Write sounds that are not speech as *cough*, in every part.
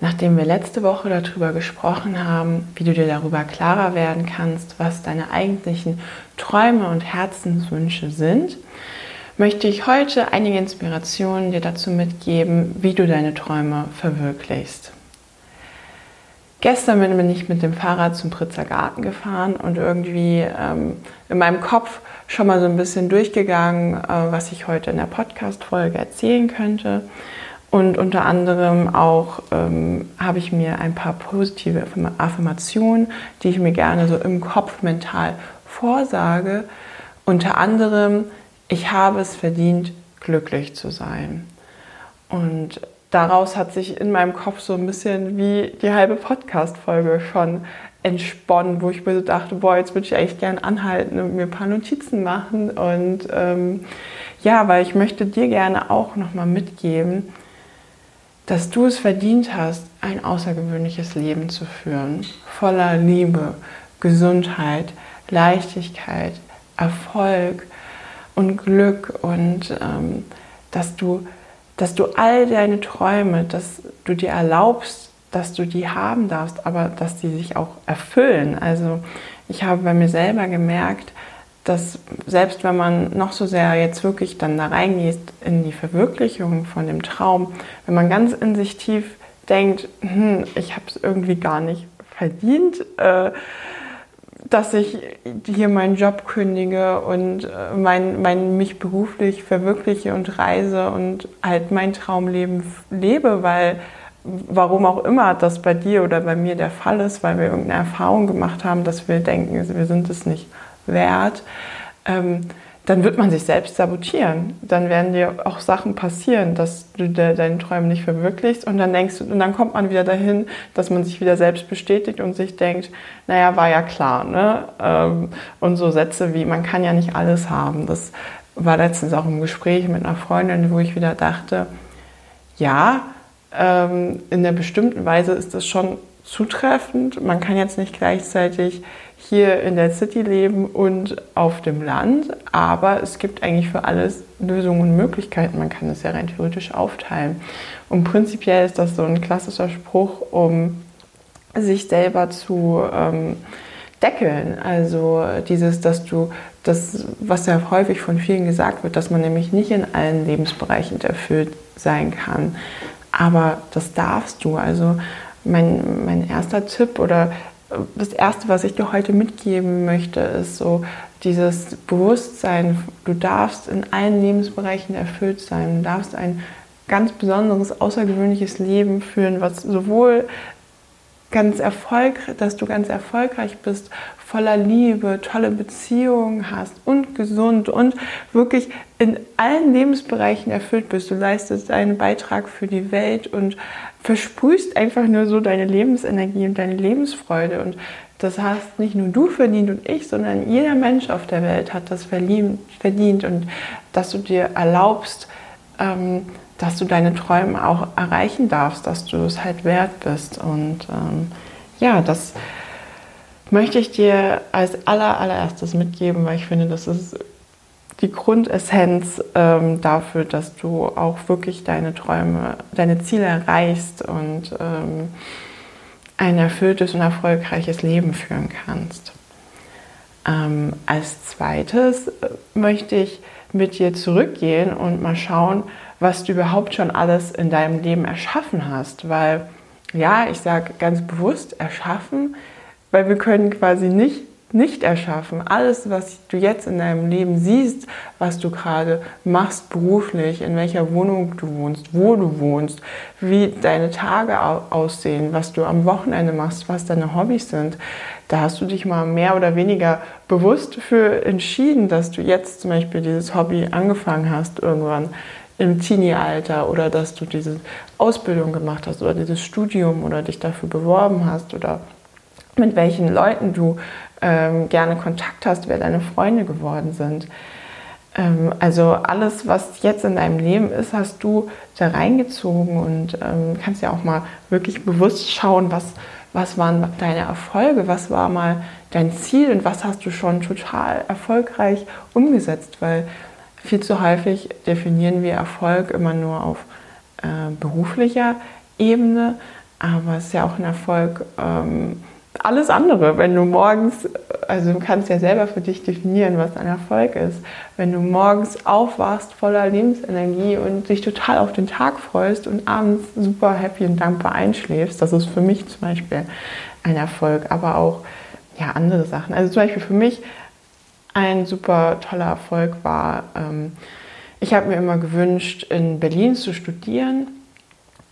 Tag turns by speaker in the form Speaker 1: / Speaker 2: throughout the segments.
Speaker 1: Nachdem wir letzte Woche darüber gesprochen haben, wie du dir darüber klarer werden kannst, was deine eigentlichen Träume und Herzenswünsche sind, möchte ich heute einige Inspirationen dir dazu mitgeben, wie du deine Träume verwirklichst. Gestern bin ich mit dem Fahrrad zum Pritzer Garten gefahren und irgendwie ähm, in meinem Kopf schon mal so ein bisschen durchgegangen, äh, was ich heute in der Podcast-Folge erzählen könnte. Und unter anderem auch ähm, habe ich mir ein paar positive Affirmationen, die ich mir gerne so im Kopf mental vorsage. Unter anderem, ich habe es verdient, glücklich zu sein. Und daraus hat sich in meinem Kopf so ein bisschen wie die halbe Podcast-Folge schon entsponnen, wo ich mir so dachte, boah, jetzt würde ich eigentlich gerne anhalten und mir ein paar Notizen machen. Und ähm, ja, weil ich möchte dir gerne auch nochmal mitgeben, dass du es verdient hast, ein außergewöhnliches Leben zu führen, voller Liebe, Gesundheit, Leichtigkeit, Erfolg und Glück und ähm, dass, du, dass du all deine Träume, dass du dir erlaubst, dass du die haben darfst, aber dass die sich auch erfüllen. Also ich habe bei mir selber gemerkt, dass selbst wenn man noch so sehr jetzt wirklich dann da reingeht in die Verwirklichung von dem Traum, wenn man ganz in sich tief denkt, hm, ich habe es irgendwie gar nicht verdient, äh, dass ich hier meinen Job kündige und äh, mein, mein, mich beruflich verwirkliche und reise und halt mein Traumleben lebe, weil warum auch immer das bei dir oder bei mir der Fall ist, weil wir irgendeine Erfahrung gemacht haben, dass wir denken, wir sind es nicht wert, ähm, dann wird man sich selbst sabotieren. Dann werden dir auch Sachen passieren, dass du de deine Träume nicht verwirklichst und dann denkst und dann kommt man wieder dahin, dass man sich wieder selbst bestätigt und sich denkt, naja, war ja klar, ne? Ähm, und so Sätze wie, man kann ja nicht alles haben. Das war letztens auch im Gespräch mit einer Freundin, wo ich wieder dachte, ja, ähm, in einer bestimmten Weise ist das schon zutreffend. Man kann jetzt nicht gleichzeitig hier in der City leben und auf dem Land, aber es gibt eigentlich für alles Lösungen und Möglichkeiten. Man kann es ja rein theoretisch aufteilen. Und prinzipiell ist das so ein klassischer Spruch, um sich selber zu ähm, deckeln. Also dieses, dass du das, was ja häufig von vielen gesagt wird, dass man nämlich nicht in allen Lebensbereichen erfüllt sein kann. Aber das darfst du. Also mein, mein erster Tipp oder das Erste, was ich dir heute mitgeben möchte, ist so dieses Bewusstsein, du darfst in allen Lebensbereichen erfüllt sein, du darfst ein ganz besonderes, außergewöhnliches Leben führen, was sowohl ganz erfolgreich, dass du ganz erfolgreich bist, voller Liebe, tolle Beziehungen hast und gesund und wirklich in allen Lebensbereichen erfüllt bist. Du leistest einen Beitrag für die Welt und versprühst einfach nur so deine Lebensenergie und deine Lebensfreude. Und das hast nicht nur du verdient und ich, sondern jeder Mensch auf der Welt hat das verdient und dass du dir erlaubst, ähm, dass du deine Träume auch erreichen darfst, dass du es halt wert bist. Und ähm, ja, das möchte ich dir als aller, allererstes mitgeben, weil ich finde, das ist die Grundessenz ähm, dafür, dass du auch wirklich deine Träume, deine Ziele erreichst und ähm, ein erfülltes und erfolgreiches Leben führen kannst. Ähm, als zweites äh, möchte ich mit dir zurückgehen und mal schauen, was du überhaupt schon alles in deinem Leben erschaffen hast. Weil, ja, ich sage ganz bewusst erschaffen, weil wir können quasi nicht nicht erschaffen. Alles, was du jetzt in deinem Leben siehst, was du gerade machst beruflich, in welcher Wohnung du wohnst, wo du wohnst, wie deine Tage aussehen, was du am Wochenende machst, was deine Hobbys sind, da hast du dich mal mehr oder weniger bewusst für entschieden, dass du jetzt zum Beispiel dieses Hobby angefangen hast irgendwann im Teenie-Alter oder dass du diese Ausbildung gemacht hast oder dieses Studium oder dich dafür beworben hast oder mit welchen Leuten du ähm, gerne Kontakt hast, wer deine Freunde geworden sind. Ähm, also alles, was jetzt in deinem Leben ist, hast du da reingezogen und ähm, kannst ja auch mal wirklich bewusst schauen, was, was waren deine Erfolge, was war mal dein Ziel und was hast du schon total erfolgreich umgesetzt, weil viel zu häufig definieren wir Erfolg immer nur auf äh, beruflicher Ebene, aber es ist ja auch ein Erfolg, ähm, alles andere. Wenn du morgens, also du kannst ja selber für dich definieren, was ein Erfolg ist. Wenn du morgens aufwachst voller Lebensenergie und dich total auf den Tag freust und abends super happy und dankbar einschläfst, das ist für mich zum Beispiel ein Erfolg, aber auch ja, andere Sachen. Also zum Beispiel für mich ein super toller Erfolg war, ähm, ich habe mir immer gewünscht, in Berlin zu studieren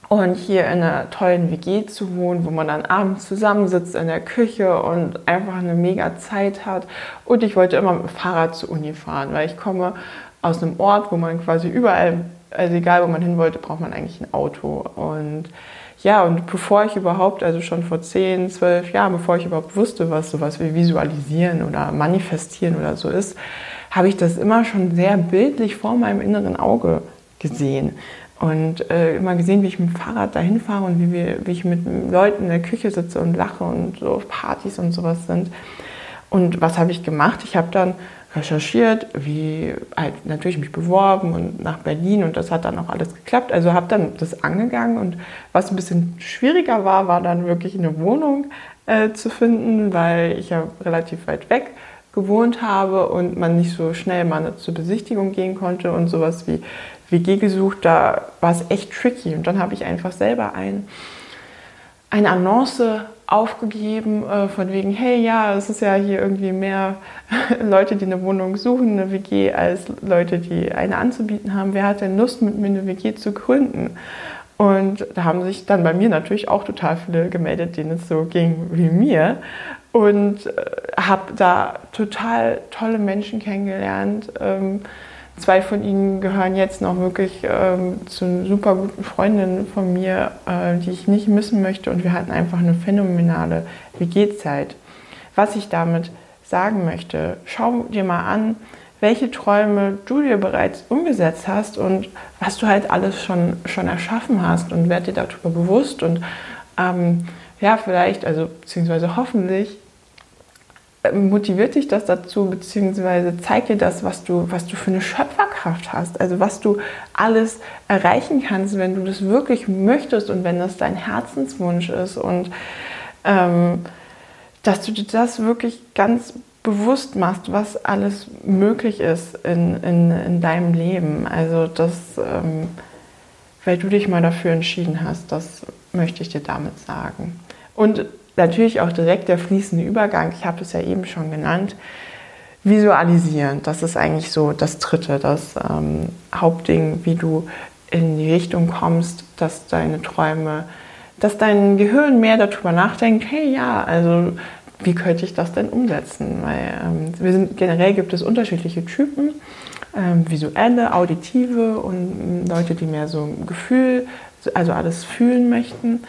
Speaker 1: und hier in einer tollen WG zu wohnen, wo man dann abends zusammensitzt in der Küche und einfach eine mega Zeit hat. Und ich wollte immer mit dem Fahrrad zur Uni fahren, weil ich komme aus einem Ort, wo man quasi überall, also egal wo man hin wollte, braucht man eigentlich ein Auto. Und ja, und bevor ich überhaupt, also schon vor 10, 12 Jahren, bevor ich überhaupt wusste, was sowas wie Visualisieren oder Manifestieren oder so ist, habe ich das immer schon sehr bildlich vor meinem inneren Auge gesehen und äh, immer gesehen, wie ich mit dem Fahrrad dahin fahre und wie, wir, wie ich mit Leuten in der Küche sitze und lache und so Partys und sowas sind. Und was habe ich gemacht? Ich habe dann recherchiert, wie halt natürlich mich beworben und nach Berlin und das hat dann auch alles geklappt. Also habe dann das angegangen und was ein bisschen schwieriger war, war dann wirklich eine Wohnung äh, zu finden, weil ich ja relativ weit weg gewohnt habe und man nicht so schnell mal zur Besichtigung gehen konnte und sowas wie WG gesucht, da war es echt tricky. Und dann habe ich einfach selber ein, eine Annonce aufgegeben, äh, von wegen, hey, ja, es ist ja hier irgendwie mehr *laughs* Leute, die eine Wohnung suchen, eine WG, als Leute, die eine anzubieten haben. Wer hat denn Lust, mit mir eine WG zu gründen? Und da haben sich dann bei mir natürlich auch total viele gemeldet, denen es so ging wie mir. Und äh, habe da total tolle Menschen kennengelernt. Ähm, Zwei von ihnen gehören jetzt noch wirklich ähm, zu super guten Freundinnen von mir, äh, die ich nicht missen möchte. Und wir hatten einfach eine phänomenale WG-Zeit. Was ich damit sagen möchte, schau dir mal an, welche Träume du dir bereits umgesetzt hast und was du halt alles schon, schon erschaffen hast und werd dir darüber bewusst und ähm, ja, vielleicht, also beziehungsweise hoffentlich motiviert dich das dazu, beziehungsweise zeigt dir das, was du, was du für eine Schöpferkraft hast, also was du alles erreichen kannst, wenn du das wirklich möchtest und wenn das dein Herzenswunsch ist und ähm, dass du dir das wirklich ganz bewusst machst, was alles möglich ist in, in, in deinem Leben. Also das, ähm, weil du dich mal dafür entschieden hast, das möchte ich dir damit sagen. Und natürlich auch direkt der fließende Übergang, ich habe es ja eben schon genannt, visualisieren. Das ist eigentlich so das dritte, das ähm, Hauptding, wie du in die Richtung kommst, dass deine Träume, dass dein Gehirn mehr darüber nachdenkt, hey ja, also wie könnte ich das denn umsetzen? Weil ähm, wir sind, generell gibt es unterschiedliche Typen, ähm, visuelle, auditive und Leute, die mehr so ein Gefühl, also alles fühlen möchten.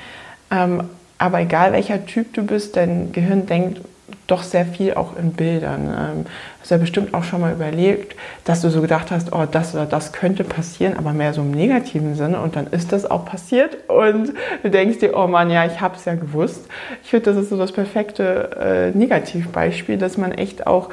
Speaker 1: Aber egal welcher Typ du bist, dein Gehirn denkt doch sehr viel auch in Bildern. Ähm, hast ja bestimmt auch schon mal überlegt, dass du so gedacht hast, oh, das oder das könnte passieren, aber mehr so im negativen Sinne. Und dann ist das auch passiert und du denkst dir, oh Mann, ja, ich habe es ja gewusst. Ich finde, das ist so das perfekte äh, Negativbeispiel, dass man echt auch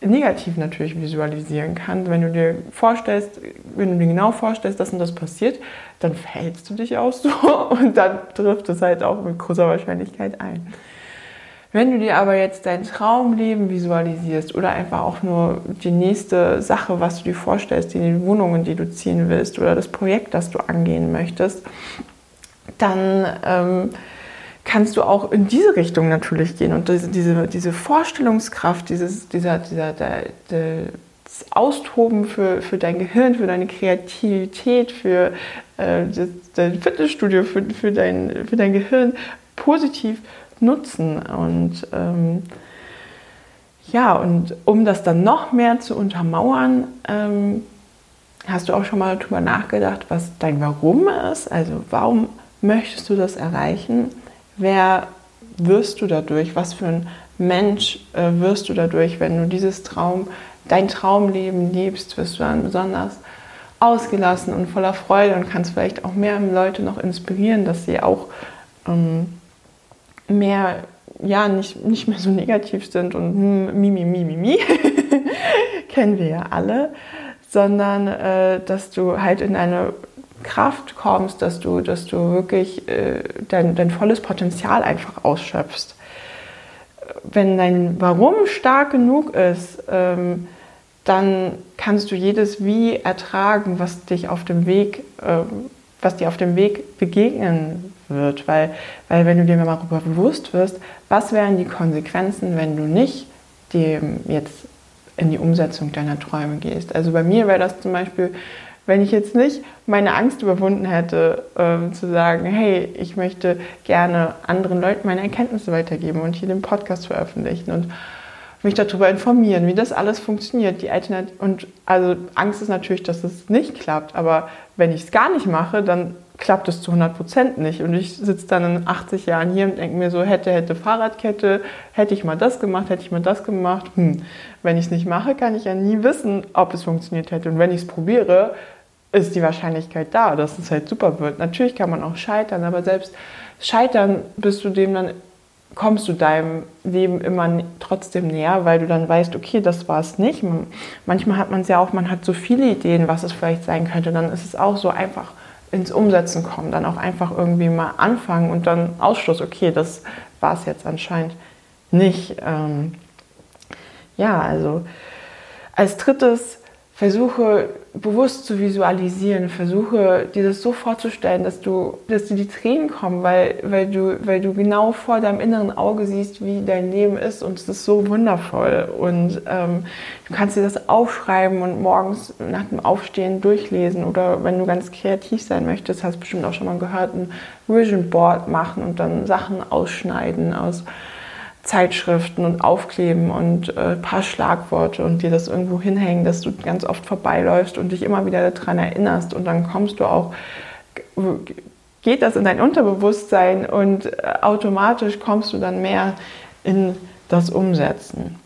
Speaker 1: negativ natürlich visualisieren kann. Wenn du dir vorstellst, wenn du dir genau vorstellst, dass und das passiert, dann verhältst du dich auch so *laughs* und dann trifft es halt auch mit großer Wahrscheinlichkeit ein. Wenn du dir aber jetzt dein Traumleben visualisierst oder einfach auch nur die nächste Sache, was du dir vorstellst, die Wohnung, in die du ziehen willst oder das Projekt, das du angehen möchtest, dann ähm, kannst du auch in diese Richtung natürlich gehen und diese, diese Vorstellungskraft, dieses, dieser, dieser, der, der, das Austoben für, für dein Gehirn, für deine Kreativität, für äh, das, dein Fitnessstudio, für, für, dein, für dein Gehirn positiv nutzen. Und ähm, ja, und um das dann noch mehr zu untermauern, ähm, hast du auch schon mal darüber nachgedacht, was dein Warum ist? Also warum möchtest du das erreichen? Wer wirst du dadurch? Was für ein Mensch äh, wirst du dadurch, wenn du dieses Traum, dein Traumleben liebst? Wirst du dann besonders ausgelassen und voller Freude und kannst vielleicht auch mehr Leute noch inspirieren, dass sie auch ähm, mehr, ja, nicht, nicht mehr so negativ sind und hm, mi, mi, mi, mi, mi. *laughs* kennen wir ja alle, sondern äh, dass du halt in eine Kraft kommst, dass du, dass du wirklich äh, dein, dein volles Potenzial einfach ausschöpfst. Wenn dein Warum stark genug ist, ähm, dann kannst du jedes Wie ertragen, was dich auf dem Weg, äh, was dir auf dem Weg begegnen wird. Weil, weil wenn du dir mal darüber bewusst wirst, was wären die Konsequenzen, wenn du nicht dem jetzt in die Umsetzung deiner Träume gehst. Also bei mir wäre das zum Beispiel, wenn ich jetzt nicht meine Angst überwunden hätte, äh, zu sagen, hey, ich möchte gerne anderen Leuten meine Erkenntnisse weitergeben und hier den Podcast veröffentlichen und mich darüber informieren, wie das alles funktioniert. Die Alternat und also Angst ist natürlich, dass es nicht klappt, aber wenn ich es gar nicht mache, dann klappt es zu 100 Prozent nicht. Und ich sitze dann in 80 Jahren hier und denke mir so, hätte, hätte Fahrradkette, hätte ich mal das gemacht, hätte ich mal das gemacht. Hm. Wenn ich es nicht mache, kann ich ja nie wissen, ob es funktioniert hätte. Und wenn ich es probiere, ist die Wahrscheinlichkeit da, dass es halt super wird. Natürlich kann man auch scheitern, aber selbst scheitern bist du dem dann kommst du deinem Leben immer trotzdem näher, weil du dann weißt, okay, das war es nicht. Manchmal hat man es ja auch, man hat so viele Ideen, was es vielleicht sein könnte. Dann ist es auch so einfach ins Umsetzen kommen, dann auch einfach irgendwie mal anfangen und dann Ausschluss, okay, das war es jetzt anscheinend nicht. Ähm ja, also als drittes versuche bewusst zu visualisieren, versuche dir das so vorzustellen, dass du, dass dir die Tränen kommen, weil, weil, du, weil du genau vor deinem inneren Auge siehst, wie dein Leben ist und es ist so wundervoll. Und ähm, du kannst dir das aufschreiben und morgens nach dem Aufstehen durchlesen oder wenn du ganz kreativ sein möchtest, hast du bestimmt auch schon mal gehört, ein Vision Board machen und dann Sachen ausschneiden aus Zeitschriften und aufkleben und äh, ein paar Schlagworte und dir das irgendwo hinhängen, dass du ganz oft vorbeiläufst und dich immer wieder daran erinnerst und dann kommst du auch, geht das in dein Unterbewusstsein und äh, automatisch kommst du dann mehr in das Umsetzen.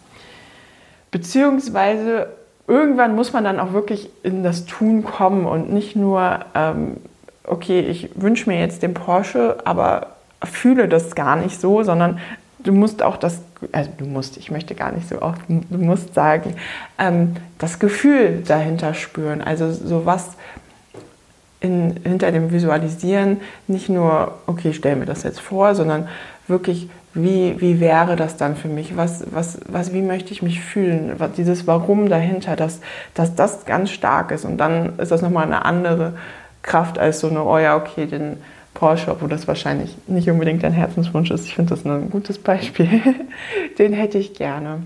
Speaker 1: Beziehungsweise irgendwann muss man dann auch wirklich in das Tun kommen und nicht nur, ähm, okay, ich wünsche mir jetzt den Porsche, aber fühle das gar nicht so, sondern du musst auch das, also du musst, ich möchte gar nicht so oft, du musst sagen, ähm, das Gefühl dahinter spüren. Also so was in, hinter dem Visualisieren nicht nur, okay, ich stelle mir das jetzt vor, sondern wirklich, wie, wie wäre das dann für mich? Was, was, was, wie möchte ich mich fühlen? Was, dieses Warum dahinter, dass, dass das ganz stark ist. Und dann ist das nochmal eine andere Kraft als so eine, oh ja, okay, den Porsche, obwohl das wahrscheinlich nicht unbedingt dein Herzenswunsch ist. Ich finde das ein gutes Beispiel. *laughs* Den hätte ich gerne.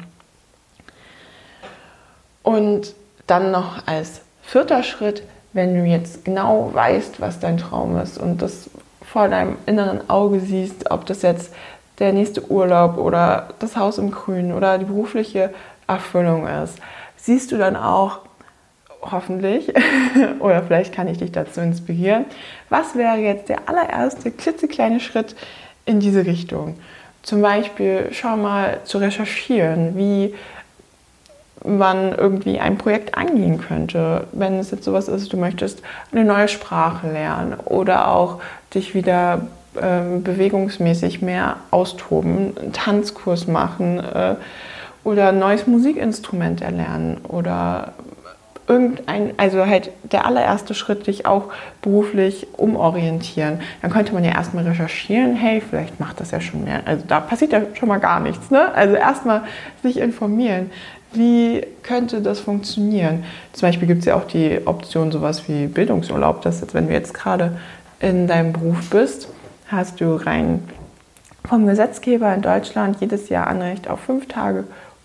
Speaker 1: Und dann noch als vierter Schritt, wenn du jetzt genau weißt, was dein Traum ist und das vor deinem inneren Auge siehst, ob das jetzt der nächste Urlaub oder das Haus im Grünen oder die berufliche Erfüllung ist, siehst du dann auch, hoffentlich, *laughs* oder vielleicht kann ich dich dazu inspirieren. Was wäre jetzt der allererste klitzekleine Schritt in diese Richtung? Zum Beispiel schau mal zu recherchieren, wie man irgendwie ein Projekt angehen könnte. Wenn es jetzt sowas ist, du möchtest eine neue Sprache lernen oder auch dich wieder äh, bewegungsmäßig mehr austoben, einen Tanzkurs machen äh, oder ein neues Musikinstrument erlernen oder irgendein, also halt der allererste Schritt, dich auch beruflich umorientieren. Dann könnte man ja erstmal recherchieren, hey, vielleicht macht das ja schon mehr. Also da passiert ja schon mal gar nichts. Ne? Also erstmal sich informieren. Wie könnte das funktionieren? Zum Beispiel gibt es ja auch die Option, sowas wie Bildungsurlaub, dass jetzt, wenn du jetzt gerade in deinem Beruf bist, hast du rein vom Gesetzgeber in Deutschland jedes Jahr Anrecht auf fünf Tage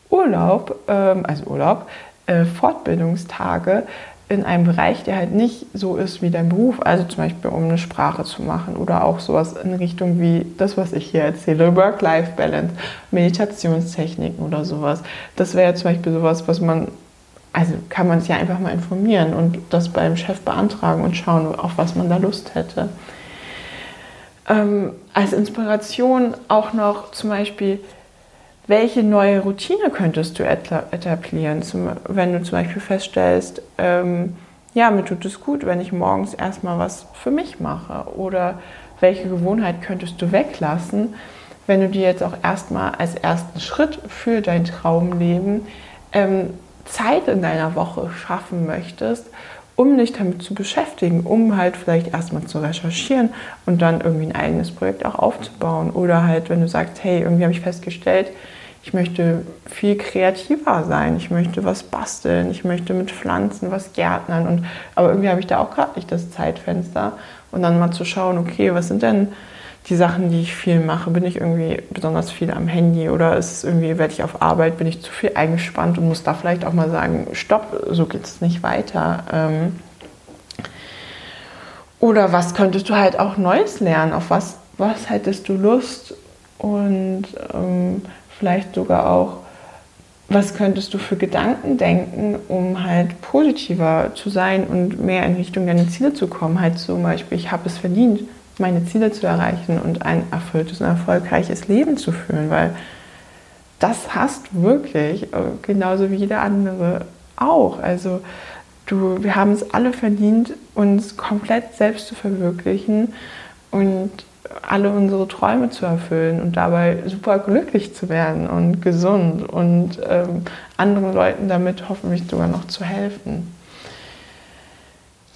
Speaker 1: Urlaub, ähm, also Urlaub, äh, Fortbildungstage in einem Bereich, der halt nicht so ist wie dein Beruf, also zum Beispiel um eine Sprache zu machen oder auch sowas in Richtung wie das, was ich hier erzähle, Work-Life-Balance, Meditationstechniken oder sowas. Das wäre zum Beispiel sowas, was man, also kann man sich ja einfach mal informieren und das beim Chef beantragen und schauen, auf was man da Lust hätte. Ähm, als Inspiration auch noch zum Beispiel welche neue Routine könntest du etablieren, zum, wenn du zum Beispiel feststellst, ähm, ja, mir tut es gut, wenn ich morgens erstmal was für mich mache oder welche Gewohnheit könntest du weglassen, wenn du dir jetzt auch erstmal als ersten Schritt für dein Traumleben ähm, Zeit in deiner Woche schaffen möchtest, um dich damit zu beschäftigen, um halt vielleicht erstmal zu recherchieren und dann irgendwie ein eigenes Projekt auch aufzubauen. Oder halt, wenn du sagst, hey, irgendwie habe ich festgestellt, ich möchte viel kreativer sein, ich möchte was basteln, ich möchte mit Pflanzen was gärtnern. Und, aber irgendwie habe ich da auch gerade nicht das Zeitfenster. Und dann mal zu schauen, okay, was sind denn die Sachen, die ich viel mache? Bin ich irgendwie besonders viel am Handy oder ist es irgendwie, werde ich auf Arbeit, bin ich zu viel eingespannt und muss da vielleicht auch mal sagen, stopp, so geht es nicht weiter. Ähm, oder was könntest du halt auch Neues lernen? Auf was, was hättest du Lust? Und ähm, vielleicht sogar auch, was könntest du für Gedanken denken, um halt positiver zu sein und mehr in Richtung deiner Ziele zu kommen. Halt zum Beispiel, ich habe es verdient, meine Ziele zu erreichen und ein erfülltes und erfolgreiches Leben zu führen, weil das hast wirklich, äh, genauso wie jeder andere auch. Also du, wir haben es alle verdient, uns komplett selbst zu verwirklichen und alle unsere Träume zu erfüllen und dabei super glücklich zu werden und gesund und ähm, anderen Leuten damit hoffentlich sogar noch zu helfen.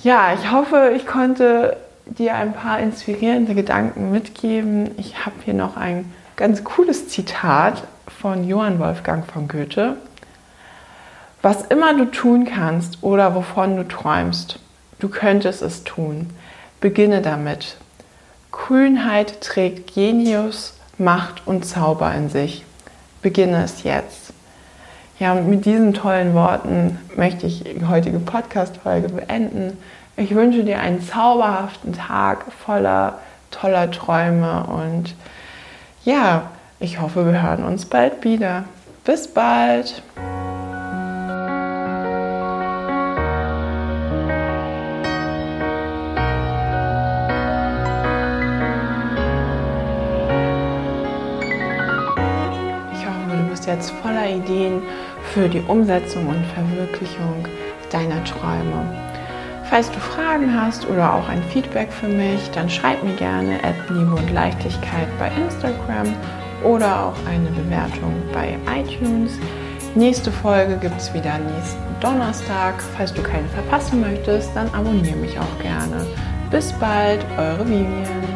Speaker 1: Ja, ich hoffe, ich konnte dir ein paar inspirierende Gedanken mitgeben. Ich habe hier noch ein ganz cooles Zitat von Johann Wolfgang von Goethe. Was immer du tun kannst oder wovon du träumst, du könntest es tun. Beginne damit. Kühnheit trägt Genius, Macht und Zauber in sich. Beginne es jetzt. Ja, und mit diesen tollen Worten möchte ich die heutige Podcast-Folge beenden. Ich wünsche dir einen zauberhaften Tag voller toller Träume und ja, ich hoffe, wir hören uns bald wieder. Bis bald! Jetzt voller Ideen für die Umsetzung und Verwirklichung deiner Träume. Falls du Fragen hast oder auch ein Feedback für mich, dann schreib mir gerne at Liebe und Leichtigkeit bei Instagram oder auch eine Bewertung bei iTunes. Nächste Folge gibt es wieder nächsten Donnerstag. Falls du keine verpassen möchtest, dann abonniere mich auch gerne. Bis bald, eure Vivian.